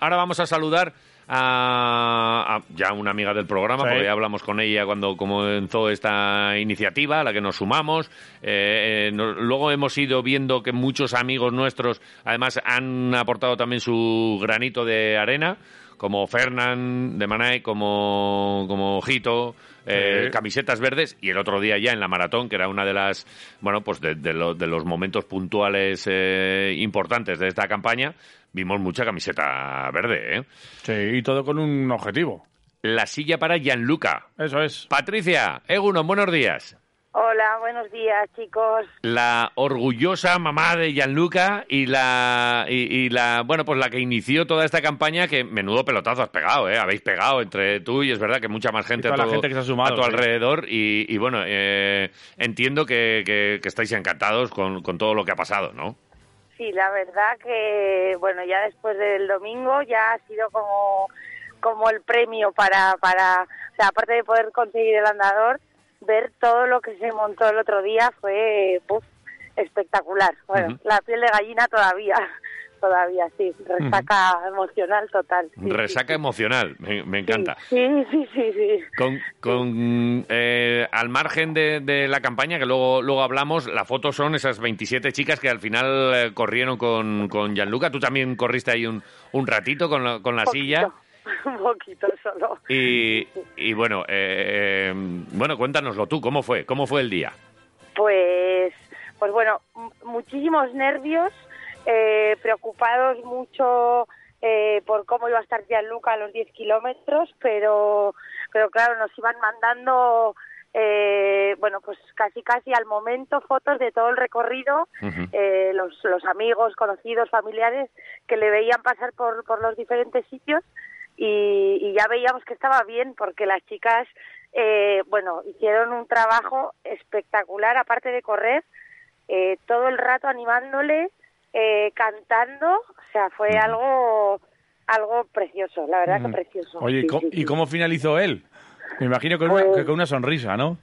Ahora vamos a saludar a, a ya una amiga del programa, Sí. porque ya hablamos con ella cuando comenzó esta iniciativa, a la que nos sumamos. Eh, eh, no- luego hemos ido viendo que muchos amigos nuestros, además, han aportado también su granito de arena, como Fernán de Manay, como, como Jito, eh, Sí. camisetas verdes y el otro día ya en la maratón, que era una de las, bueno, pues de, de lo- de los momentos puntuales eh, importantes de esta campaña, vimos mucha camiseta verde, ¿eh? Sí, y todo con un objetivo. La silla para Gianluca. Eso es. Patricia, Egunon, buenos días. Hola, buenos días, chicos. La orgullosa mamá de Gianluca y la, y, y la, bueno, pues la que inició toda esta campaña, que menudo pelotazo has pegado, ¿eh? Habéis pegado entre tú y es verdad que mucha más gente, a, la gente que se ha sumado, a tu sí. alrededor y, y bueno, eh, entiendo que, que- que estáis encantados con, con todo lo que ha pasado, ¿no? Sí, la verdad que, bueno, ya después del domingo ya ha sido como, como el premio para, para, o sea, aparte de poder conseguir el andador, ver todo lo que se montó el otro día fue espectacular. Bueno, la piel de gallina todavía, todavía, sí, resaca emocional total. sí, Resaca emocional, me, me encanta. Sí, sí, sí, sí. Con, con eh, al margen de, de la campaña, que luego, luego hablamos, la foto son esas 27 chicas que al final eh, corrieron con, con Gianluca. Tú también corriste ahí un, un ratito con la, con la silla. Un poquito solo. Y, y bueno, eh, bueno, cuéntanoslo tú, ¿cómo fue? ¿Cómo fue el día? Pues, pues bueno, muchísimos nervios, eh, preocupados mucho eh, por cómo iba a estar Gianluca a los 10 kilómetros, pero, pero claro, nos iban mandando, eh, bueno, pues casi casi al momento fotos de todo el recorrido, eh, los, los amigos, conocidos, familiares que le veían pasar por, por los diferentes sitios y, y ya veíamos que estaba bien porque las chicas, eh, bueno, hicieron un trabajo espectacular aparte de correr, eh, todo el rato animándole, eh, cantando, o sea, fue algo algo precioso, la verdad que precioso. Oye, ¿y Sí, co- sí, ¿y sí. cómo finalizó él? Me imagino con, una, Pues- que con una sonrisa, ¿no?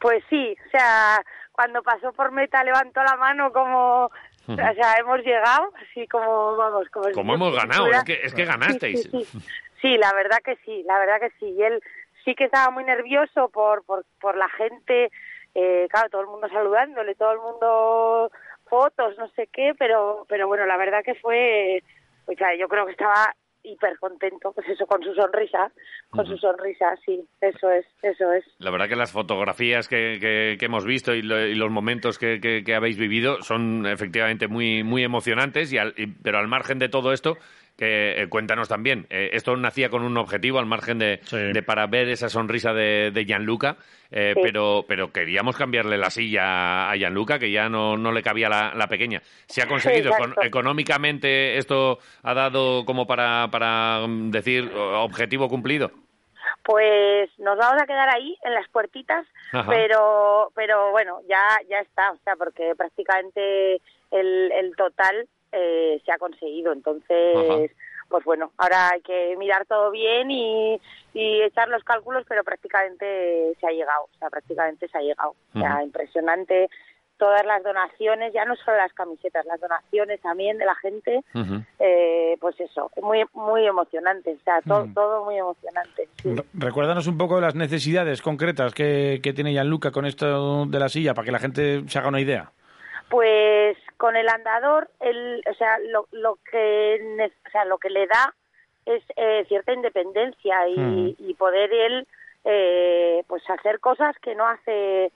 Pues sí, o sea, cuando pasó por meta levantó la mano como, o sea, hemos llegado, así como, vamos, como... Como hemos ganado, es que, es que ganasteis. Sí, sí, sí. Sí, la verdad que sí, la verdad que sí. Y él sí que estaba muy nervioso por, por, por la gente, eh, claro, todo el mundo saludándole, todo el mundo fotos, no sé qué, pero, pero bueno, la verdad que fue, o sea, yo creo que estaba hiper contento, pues eso, con su sonrisa, con su sonrisa, sí, eso es, eso es. La verdad que las fotografías que, que- que hemos visto y, lo- y los momentos que, que- que habéis vivido son efectivamente muy, muy emocionantes, y al- y- pero al margen de todo esto, que eh, cuéntanos también, eh, esto nacía con un objetivo al margen de, Sí. de para ver esa sonrisa de, de Gianluca, eh, Sí. pero, pero queríamos cambiarle la silla a Gianluca, que ya no, no le cabía la, la pequeña. ¿Se ha conseguido? Económicamente esto ha dado como para, para mm, decir objetivo cumplido? Pues nos vamos a quedar ahí en las puertitas, Ajá. pero pero bueno, ya ya está, o sea, porque prácticamente el, el total eh, se ha conseguido, entonces Ajá. pues bueno, ahora hay que mirar todo bien y, y echar los cálculos, pero prácticamente se ha llegado, o sea, prácticamente se ha llegado, o sea, impresionante todas las donaciones, ya no solo las camisetas, las donaciones también de la gente, eh, pues eso, muy muy emocionante, o sea, to- Mm. todo muy emocionante. sí. Re- Recuérdanos un poco las necesidades concretas que, que tiene Gianluca con esto de la silla, para que la gente se haga una idea. Pues con el andador, el, o sea, lo, lo que o sea, lo que le da es eh, cierta independencia y, Mm. y poder él eh, pues hacer cosas que no hace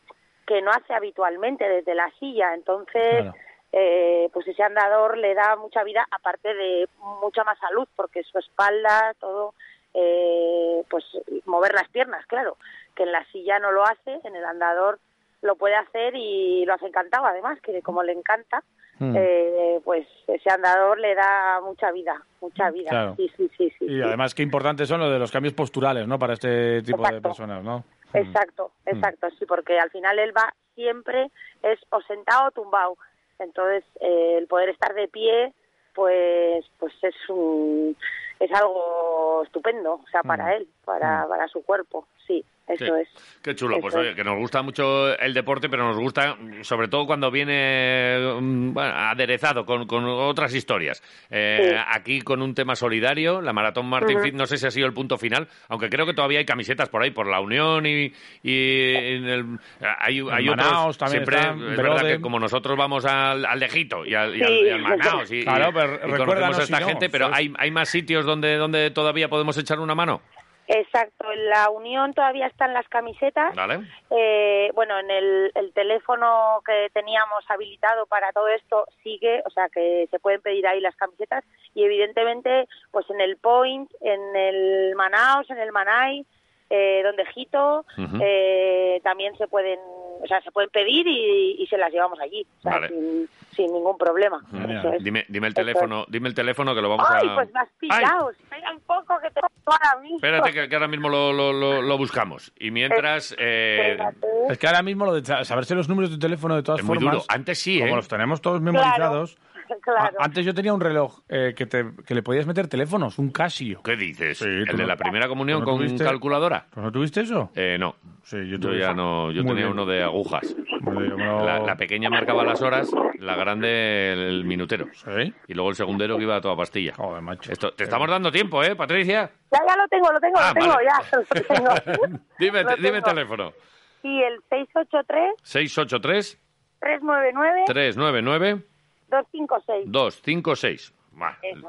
que no hace habitualmente desde la silla. Entonces, Claro. eh, pues ese andador le da mucha vida, aparte de mucha más salud, porque su espalda, todo, eh, pues mover las piernas, claro, que en la silla no lo hace, en el andador lo puede hacer y lo hace encantado, además, que como le encanta, Mm. eh, pues ese andador le da mucha vida, mucha vida. Claro. Sí, sí, sí, sí. Y sí. además qué importantes son los de los cambios posturales, ¿no? Para este tipo de personas, ¿no? Exacto, exacto, sí, porque al final él va siempre es o sentado o tumbado. Entonces, eh, el poder estar de pie, pues, pues es un, es algo estupendo, o sea, para él, para, para su cuerpo, sí, eso Sí. es. Qué chulo, pues oye, es. que nos gusta mucho el deporte, pero nos gusta sobre todo cuando viene mm, bueno, aderezado con, con otras historias. Eh, Sí. Aquí con un tema solidario, la Maratón Martin. Fit, no sé si ha sido el punto final, aunque creo que todavía hay camisetas por ahí, por la Unión y, y en el, hay, hay Manaos otros. también siempre, está, es verdad que como nosotros vamos al, al Lejito y al, y al, Sí. y al Manaos y, y- Claro, pero y conocemos a esta si no, gente, pero ¿sabes? hay, hay más sitios donde, donde todavía podemos echar una mano. Exacto, en la Unión todavía están las camisetas. ¿Vale? Eh, bueno, en el, el teléfono que teníamos habilitado para todo esto sigue, o sea que se pueden pedir ahí las camisetas y evidentemente pues en el Point, en el Manaos, en el Manay, eh, donde Jito, Ujú. eh, también se pueden, o sea, se pueden pedir y, y se las llevamos allí, o sea, Vale. sin, sin ningún problema. Es. Dime, dime el es. teléfono, dime el teléfono que lo vamos Ay, a. pues me has Ay, pillado, espera un poco que te ahora mismo. espérate que, que ahora mismo lo, lo, lo- lo buscamos. Y mientras eh, Espérate. Es que ahora mismo lo de sa- saberse los números de teléfono de todas es muy formas, duro. Antes sí, ¿eh? como los tenemos todos memorizados. Claro. Antes yo tenía un reloj eh, que, te, que le podías meter teléfonos, un Casio. ¿Qué dices? Sí, ¿El de no- la primera comunión no con tuviste- calculadora? ¿Pues ¿No tuviste eso? Eh, no. Sí, yo ya no. Yo Muy tenía bien. uno de agujas. Bien, La, la pequeña marcaba las horas, la grande el minutero. ¿Sí? Y luego el segundero que iba a toda pastilla. Joder, macho. Esto, te estamos dando tiempo, ¿eh, Patricia? Ya, ya lo tengo, lo tengo, Ah, lo tengo, vale. ya, lo tengo. Dime, Lo dime tengo. teléfono. Sí, el 683 683 399 399 2, 5, 6. 2, 5, 6.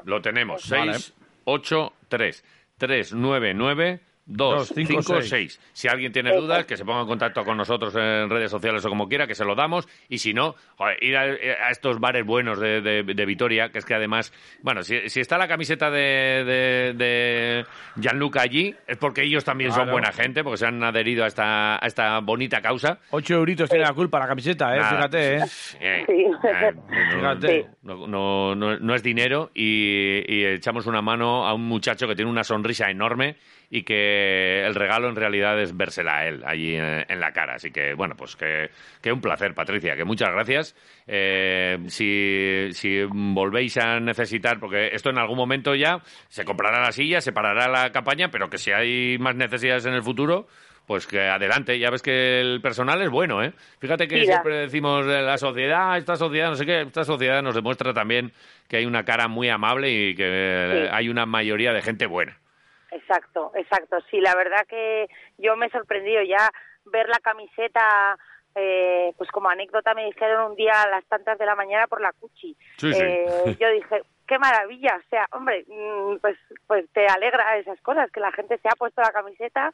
Lo tenemos. 6, 8, 3. 3, 9, 9. 2, 5, 6. Si alguien tiene dudas, que se ponga en contacto con nosotros en redes sociales o como quiera, que se lo damos. Y si no, ir a, estos bares buenos de, de, Vitoria, que es que además, bueno, si, si está la camiseta de, de, Gianluca allí, es porque ellos también son buena gente, porque se han adherido a esta, a esta bonita causa. Ocho euritos tiene la culpa la camiseta, ¿eh? Fíjate, ¿eh? sí. eh, eh no, fíjate. No, es dinero y echamos una mano a un muchacho que tiene una sonrisa enorme y que el regalo en realidad es vérsela a él allí en, en la cara. Así que, bueno, pues que, que un placer, Patricia, que muchas gracias. Eh, si, si volvéis a necesitar, porque esto en algún momento ya se comprará la silla, se parará la campaña, pero que si hay más necesidades en el futuro, pues que adelante, ya ves que el personal es bueno, ¿eh? Fíjate que Mira. siempre decimos eh, la sociedad, esta sociedad, no sé qué, esta sociedad nos demuestra también que hay una cara muy amable y que eh, Sí. hay una mayoría de gente buena. Exacto, exacto. Sí, la verdad que yo me he sorprendido ya ver la camiseta. Eh, pues como anécdota me dijeron un día a las tantas de la mañana por la Cuchi. Sí, sí. Eh, yo dije, qué maravilla, o sea, hombre, mm, pues pues te alegra esas cosas, que la gente se ha puesto la camiseta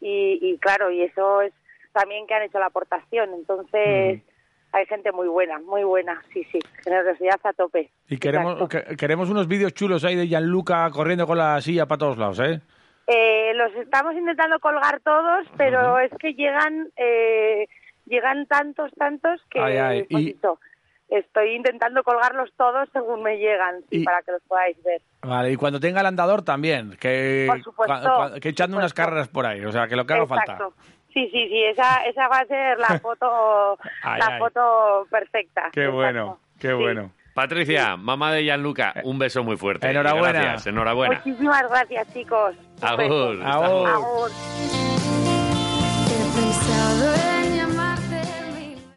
y, y claro, y eso es también que han hecho la aportación. Entonces, hay gente muy buena, muy buena, sí, sí, generosidad a tope. Y queremos, que- queremos unos vídeos chulos ahí de Gianluca corriendo con la silla para todos lados, ¿eh? Eh, los estamos intentando colgar todos, pero es que llegan eh, llegan tantos, tantos que Ay, ay, pues y- estoy intentando colgarlos todos según me llegan, sí, Y- para que los podáis ver. Vale, y cuando tenga el andador también, que, Por supuesto, cua- cua- que echando por unas carreras por ahí, o sea, que lo que haga falta. Sí, sí, sí, esa, esa va a ser la foto, Ay, la ay. foto perfecta. Qué Exacto. bueno, qué Sí. bueno. Patricia, mamá de Gianluca, un beso muy fuerte. Enhorabuena. Gracias, enhorabuena. Muchísimas gracias, chicos. Agur. Agur. Agur.